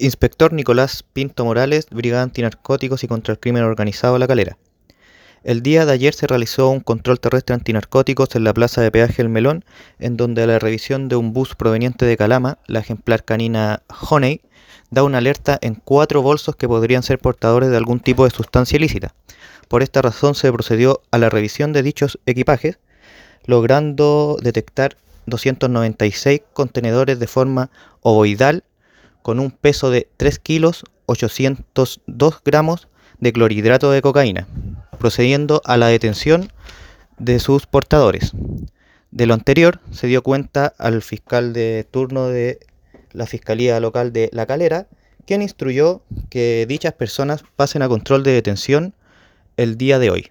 Inspector Nicolás Pinto Morales, Brigada Antinarcóticos y contra el Crimen Organizado La Calera. El día de ayer se realizó un control terrestre antinarcóticos en la plaza de peaje El Melón, en donde la revisión de un bus proveniente de Calama, la ejemplar canina Honey, da una alerta en cuatro bolsos que podrían ser portadores de algún tipo de sustancia ilícita. Por esta razón se procedió a la revisión de dichos equipajes, logrando detectar 296 contenedores de forma ovoidal con un peso de 3 kilos 802 gramos de clorhidrato de cocaína, procediendo a la detención de sus portadores. De lo anterior se dio cuenta al fiscal de turno de la Fiscalía Local de La Calera, quien instruyó que dichas personas pasen a control de detención el día de hoy.